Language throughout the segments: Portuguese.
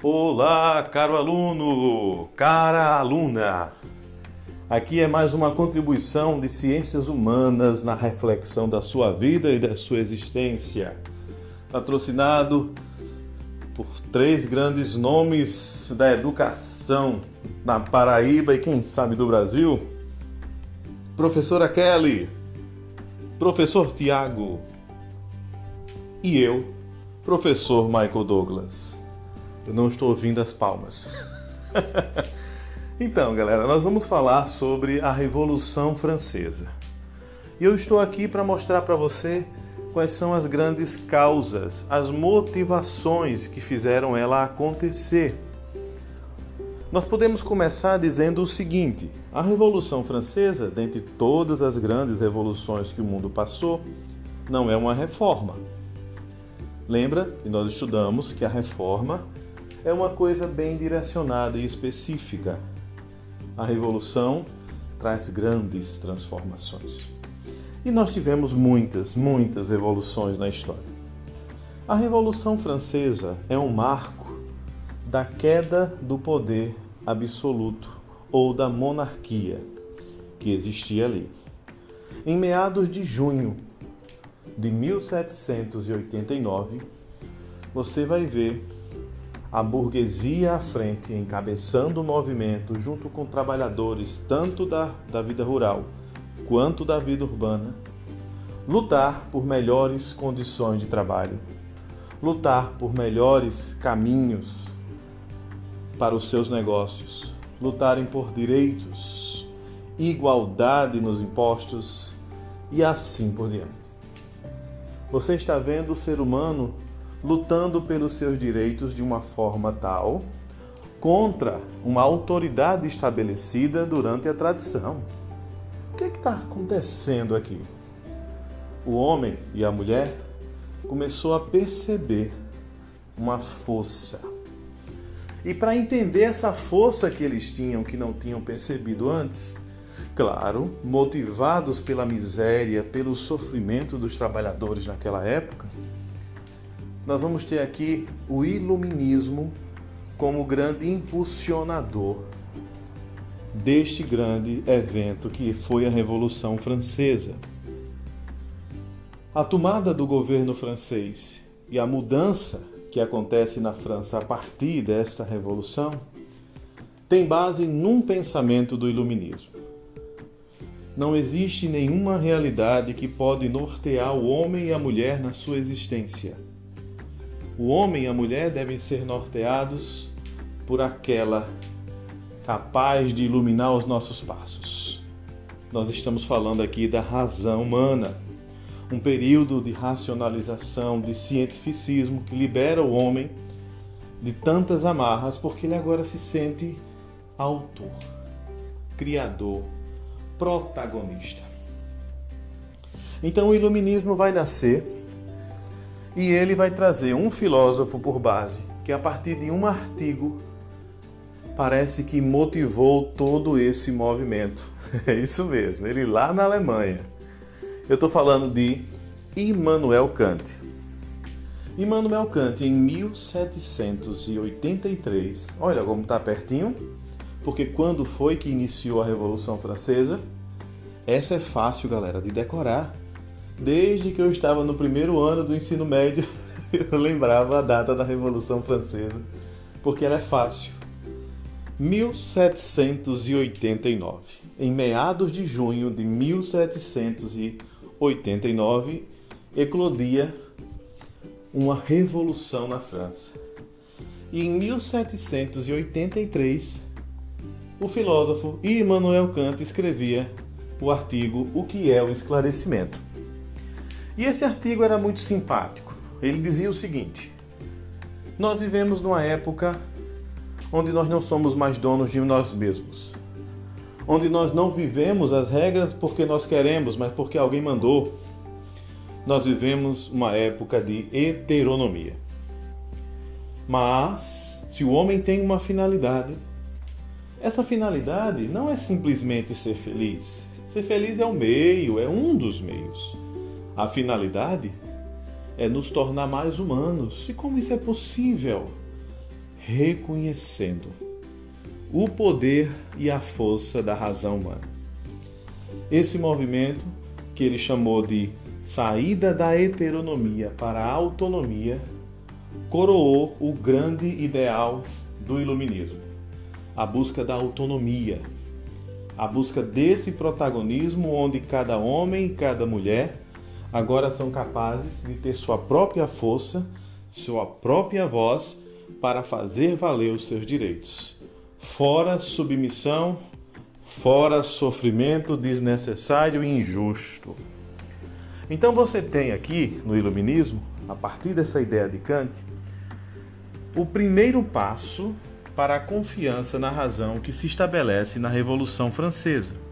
Olá, caro aluno, cara aluna. Aqui é mais uma contribuição de ciências humanas na reflexão da sua vida e da sua existência. Patrocinado por três grandes nomes da educação na Paraíba e quem sabe do Brasil. Professora Kelly, professor Tiago e eu, professor Michael Douglas. Eu não estou ouvindo as palmas. então, galera, nós vamos falar sobre a Revolução Francesa. E eu estou aqui para mostrar para você quais são as grandes causas, as motivações que fizeram ela acontecer. Nós podemos começar dizendo o seguinte: a Revolução Francesa, dentre todas as grandes revoluções que o mundo passou, não é uma reforma. Lembra que nós estudamos que a reforma é uma coisa bem direcionada e específica. A revolução traz grandes transformações. E nós tivemos muitas, muitas revoluções na história. A Revolução Francesa é um marco da queda do poder absoluto ou da monarquia que existia ali. Em meados de junho de 1789, você vai ver a burguesia à frente, encabeçando o movimento junto com trabalhadores tanto da, da vida rural quanto da vida urbana, lutar por melhores condições de trabalho, lutar por melhores caminhos para os seus negócios, lutarem por direitos, igualdade nos impostos e assim por diante. Você está vendo o ser humano lutando pelos seus direitos de uma forma tal contra uma autoridade estabelecida durante a tradição. O que é está acontecendo aqui? O homem e a mulher começou a perceber uma força. E para entender essa força que eles tinham, que não tinham percebido antes, claro, motivados pela miséria, pelo sofrimento dos trabalhadores naquela época, nós vamos ter aqui o iluminismo como grande impulsionador deste grande evento que foi a Revolução Francesa. A tomada do governo francês e a mudança que acontece na França a partir desta revolução tem base num pensamento do iluminismo. Não existe nenhuma realidade que pode nortear o homem e a mulher na sua existência o homem e a mulher devem ser norteados por aquela capaz de iluminar os nossos passos. Nós estamos falando aqui da razão humana, um período de racionalização, de cientificismo que libera o homem de tantas amarras, porque ele agora se sente autor, criador, protagonista. Então o iluminismo vai nascer e ele vai trazer um filósofo por base, que a partir de um artigo parece que motivou todo esse movimento. É isso mesmo, ele lá na Alemanha. Eu estou falando de Immanuel Kant. Immanuel Kant, em 1783, olha como está pertinho, porque quando foi que iniciou a Revolução Francesa? Essa é fácil, galera, de decorar. Desde que eu estava no primeiro ano do ensino médio, eu lembrava a data da Revolução Francesa, porque ela é fácil. 1789. Em meados de junho de 1789, eclodia uma revolução na França. E em 1783, o filósofo Immanuel Kant escrevia o artigo O que é o esclarecimento? E esse artigo era muito simpático. Ele dizia o seguinte: Nós vivemos numa época onde nós não somos mais donos de nós mesmos. Onde nós não vivemos as regras porque nós queremos, mas porque alguém mandou. Nós vivemos uma época de heteronomia. Mas, se o homem tem uma finalidade, essa finalidade não é simplesmente ser feliz. Ser feliz é o meio, é um dos meios. A finalidade é nos tornar mais humanos. E como isso é possível? reconhecendo o poder e a força da razão humana. Esse movimento, que ele chamou de saída da heteronomia para a autonomia, coroou o grande ideal do iluminismo, a busca da autonomia, a busca desse protagonismo onde cada homem e cada mulher agora são capazes de ter sua própria força, sua própria voz para fazer valer os seus direitos. Fora submissão, fora sofrimento desnecessário e injusto. Então você tem aqui no Iluminismo, a partir dessa ideia de Kant, o primeiro passo para a confiança na razão que se estabelece na Revolução Francesa.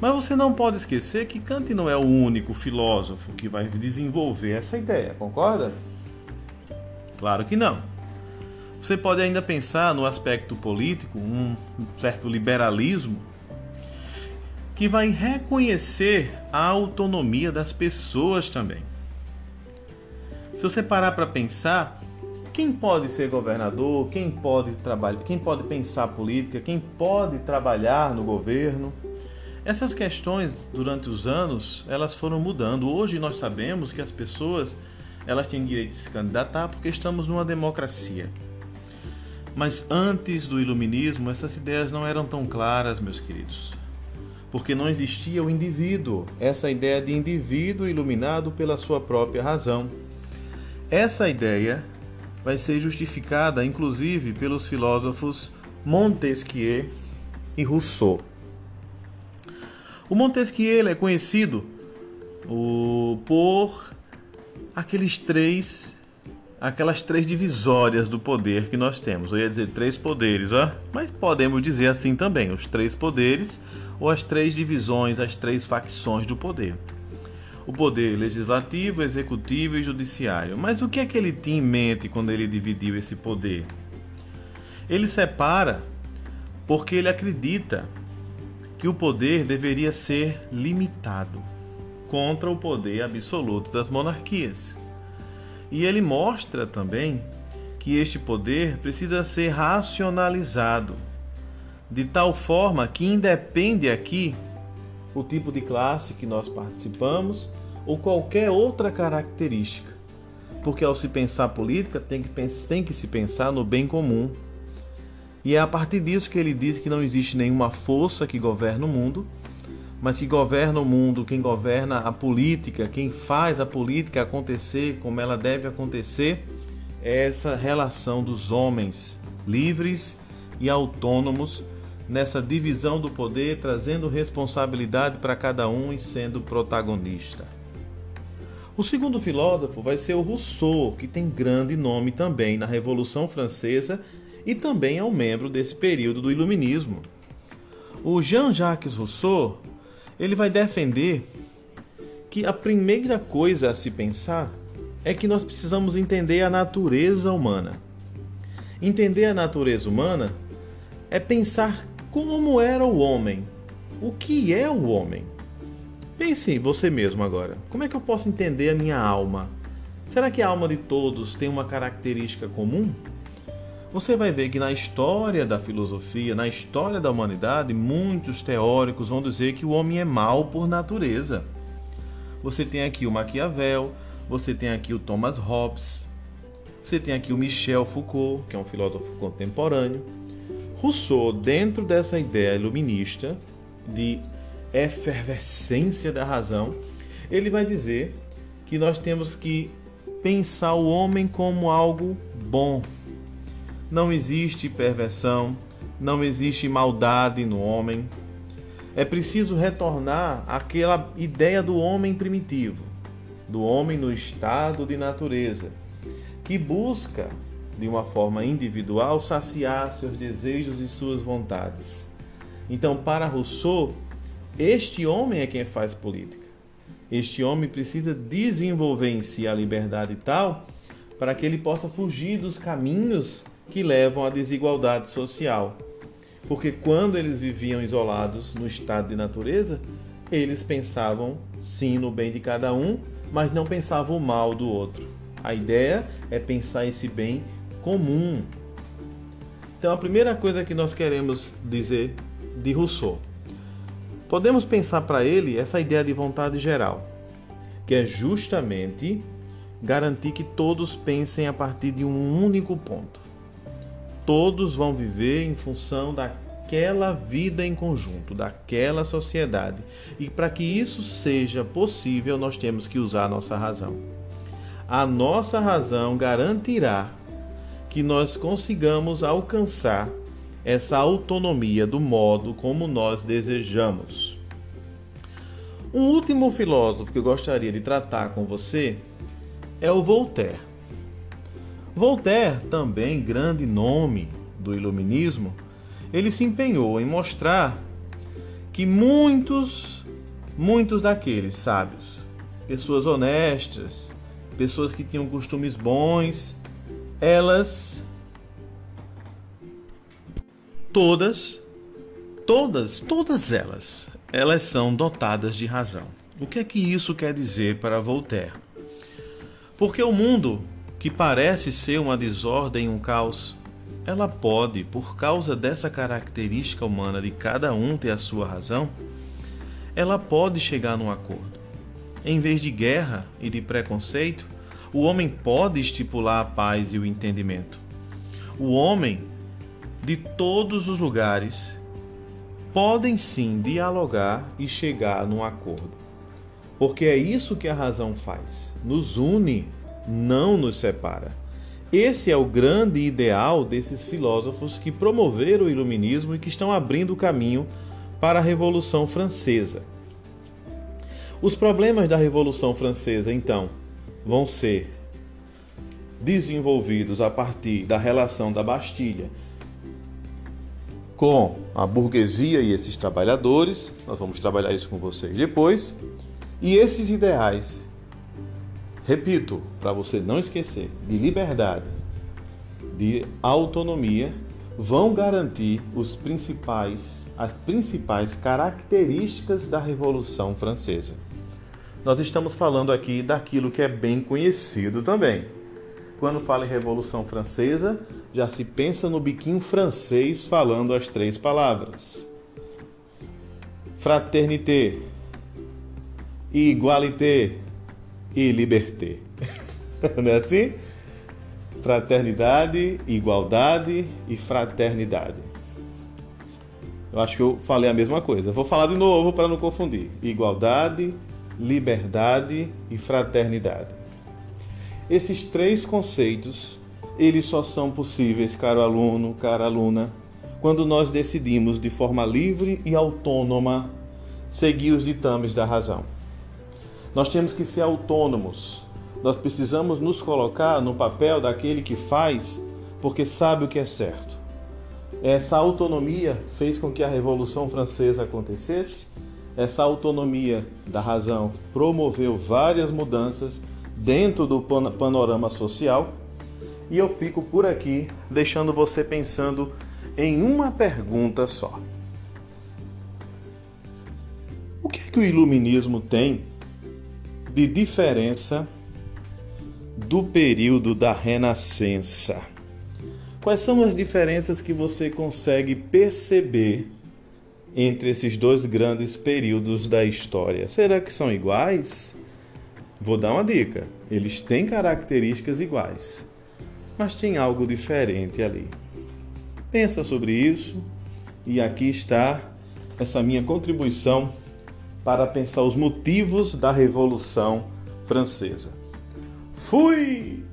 Mas você não pode esquecer que Kant não é o único filósofo que vai desenvolver essa ideia, concorda? Claro que não. Você pode ainda pensar no aspecto político, um certo liberalismo, que vai reconhecer a autonomia das pessoas também. Se você parar para pensar, quem pode ser governador, quem pode trabalhar, quem pode pensar política, quem pode trabalhar no governo? Essas questões durante os anos, elas foram mudando. Hoje nós sabemos que as pessoas, elas têm direito de se candidatar porque estamos numa democracia. Mas antes do iluminismo, essas ideias não eram tão claras, meus queridos. Porque não existia o indivíduo, essa ideia de indivíduo iluminado pela sua própria razão. Essa ideia vai ser justificada, inclusive, pelos filósofos Montesquieu e Rousseau. O Montesquieu é conhecido por aqueles três aquelas três divisórias do poder que nós temos. Eu ia dizer três poderes, ó, mas podemos dizer assim também, os três poderes ou as três divisões, as três facções do poder. O poder legislativo, executivo e judiciário. Mas o que é que ele tinha em mente quando ele dividiu esse poder? Ele separa porque ele acredita que o poder deveria ser limitado contra o poder absoluto das monarquias. E ele mostra também que este poder precisa ser racionalizado, de tal forma que independe aqui o tipo de classe que nós participamos ou qualquer outra característica. Porque ao se pensar política, tem que, tem que se pensar no bem comum. E é a partir disso que ele diz que não existe nenhuma força que governa o mundo, mas que governa o mundo, quem governa a política, quem faz a política acontecer como ela deve acontecer, é essa relação dos homens livres e autônomos nessa divisão do poder, trazendo responsabilidade para cada um e sendo protagonista. O segundo filósofo vai ser o Rousseau, que tem grande nome também na Revolução Francesa e também é um membro desse período do Iluminismo. O Jean-Jacques Rousseau ele vai defender que a primeira coisa a se pensar é que nós precisamos entender a natureza humana. Entender a natureza humana é pensar como era o homem, o que é o homem. Pense você mesmo agora. Como é que eu posso entender a minha alma? Será que a alma de todos tem uma característica comum? Você vai ver que na história da filosofia, na história da humanidade, muitos teóricos vão dizer que o homem é mau por natureza. Você tem aqui o Maquiavel, você tem aqui o Thomas Hobbes, você tem aqui o Michel Foucault, que é um filósofo contemporâneo. Rousseau, dentro dessa ideia iluminista de efervescência da razão, ele vai dizer que nós temos que pensar o homem como algo bom, não existe perversão, não existe maldade no homem. É preciso retornar àquela ideia do homem primitivo, do homem no estado de natureza, que busca, de uma forma individual, saciar seus desejos e suas vontades. Então, para Rousseau, este homem é quem faz política. Este homem precisa desenvolver em si a liberdade tal para que ele possa fugir dos caminhos que levam à desigualdade social. Porque quando eles viviam isolados no estado de natureza, eles pensavam sim no bem de cada um, mas não pensavam mal do outro. A ideia é pensar esse bem comum. Então, a primeira coisa que nós queremos dizer de Rousseau, podemos pensar para ele essa ideia de vontade geral, que é justamente garantir que todos pensem a partir de um único ponto. Todos vão viver em função daquela vida em conjunto, daquela sociedade. E para que isso seja possível, nós temos que usar a nossa razão. A nossa razão garantirá que nós consigamos alcançar essa autonomia do modo como nós desejamos. Um último filósofo que eu gostaria de tratar com você é o Voltaire. Voltaire, também grande nome do iluminismo, ele se empenhou em mostrar que muitos, muitos daqueles sábios, pessoas honestas, pessoas que tinham costumes bons, elas todas, todas, todas elas, elas são dotadas de razão. O que é que isso quer dizer para Voltaire? Porque o mundo, que parece ser uma desordem, um caos, ela pode, por causa dessa característica humana de cada um ter a sua razão, ela pode chegar num acordo. Em vez de guerra e de preconceito, o homem pode estipular a paz e o entendimento. O homem, de todos os lugares, podem sim dialogar e chegar num acordo. Porque é isso que a razão faz. Nos une, não nos separa. Esse é o grande ideal desses filósofos que promoveram o iluminismo e que estão abrindo o caminho para a Revolução Francesa. Os problemas da Revolução Francesa, então, vão ser desenvolvidos a partir da relação da Bastilha com a burguesia e esses trabalhadores. Nós vamos trabalhar isso com vocês depois. E esses ideais, repito, para você não esquecer, de liberdade, de autonomia, vão garantir os principais, as principais características da Revolução Francesa. Nós estamos falando aqui daquilo que é bem conhecido também. Quando fala em Revolução Francesa, já se pensa no biquinho francês falando as três palavras: fraternité, igualité e liberté. Não é assim? Fraternidade, igualdade e fraternidade. Eu acho que eu falei a mesma coisa. Vou falar de novo para não confundir: igualdade, liberdade e fraternidade. Esses três conceitos, eles só são possíveis, caro aluno, cara aluna, quando nós decidimos de forma livre e autônoma seguir os ditames da razão. Nós temos que ser autônomos. Nós precisamos nos colocar no papel daquele que faz porque sabe o que é certo. Essa autonomia fez com que a Revolução Francesa acontecesse. Essa autonomia da razão promoveu várias mudanças dentro do panorama social. E eu fico por aqui deixando você pensando em uma pergunta só. O que é que o iluminismo tem de diferença do período da Renascença? Quais são as diferenças que você consegue perceber entre esses dois grandes períodos da história? Será que são iguais? Vou dar uma dica: eles têm características iguais, mas tem algo diferente ali. Pensa sobre isso e aqui está essa minha contribuição para pensar os motivos da Revolução Francesa. Fui!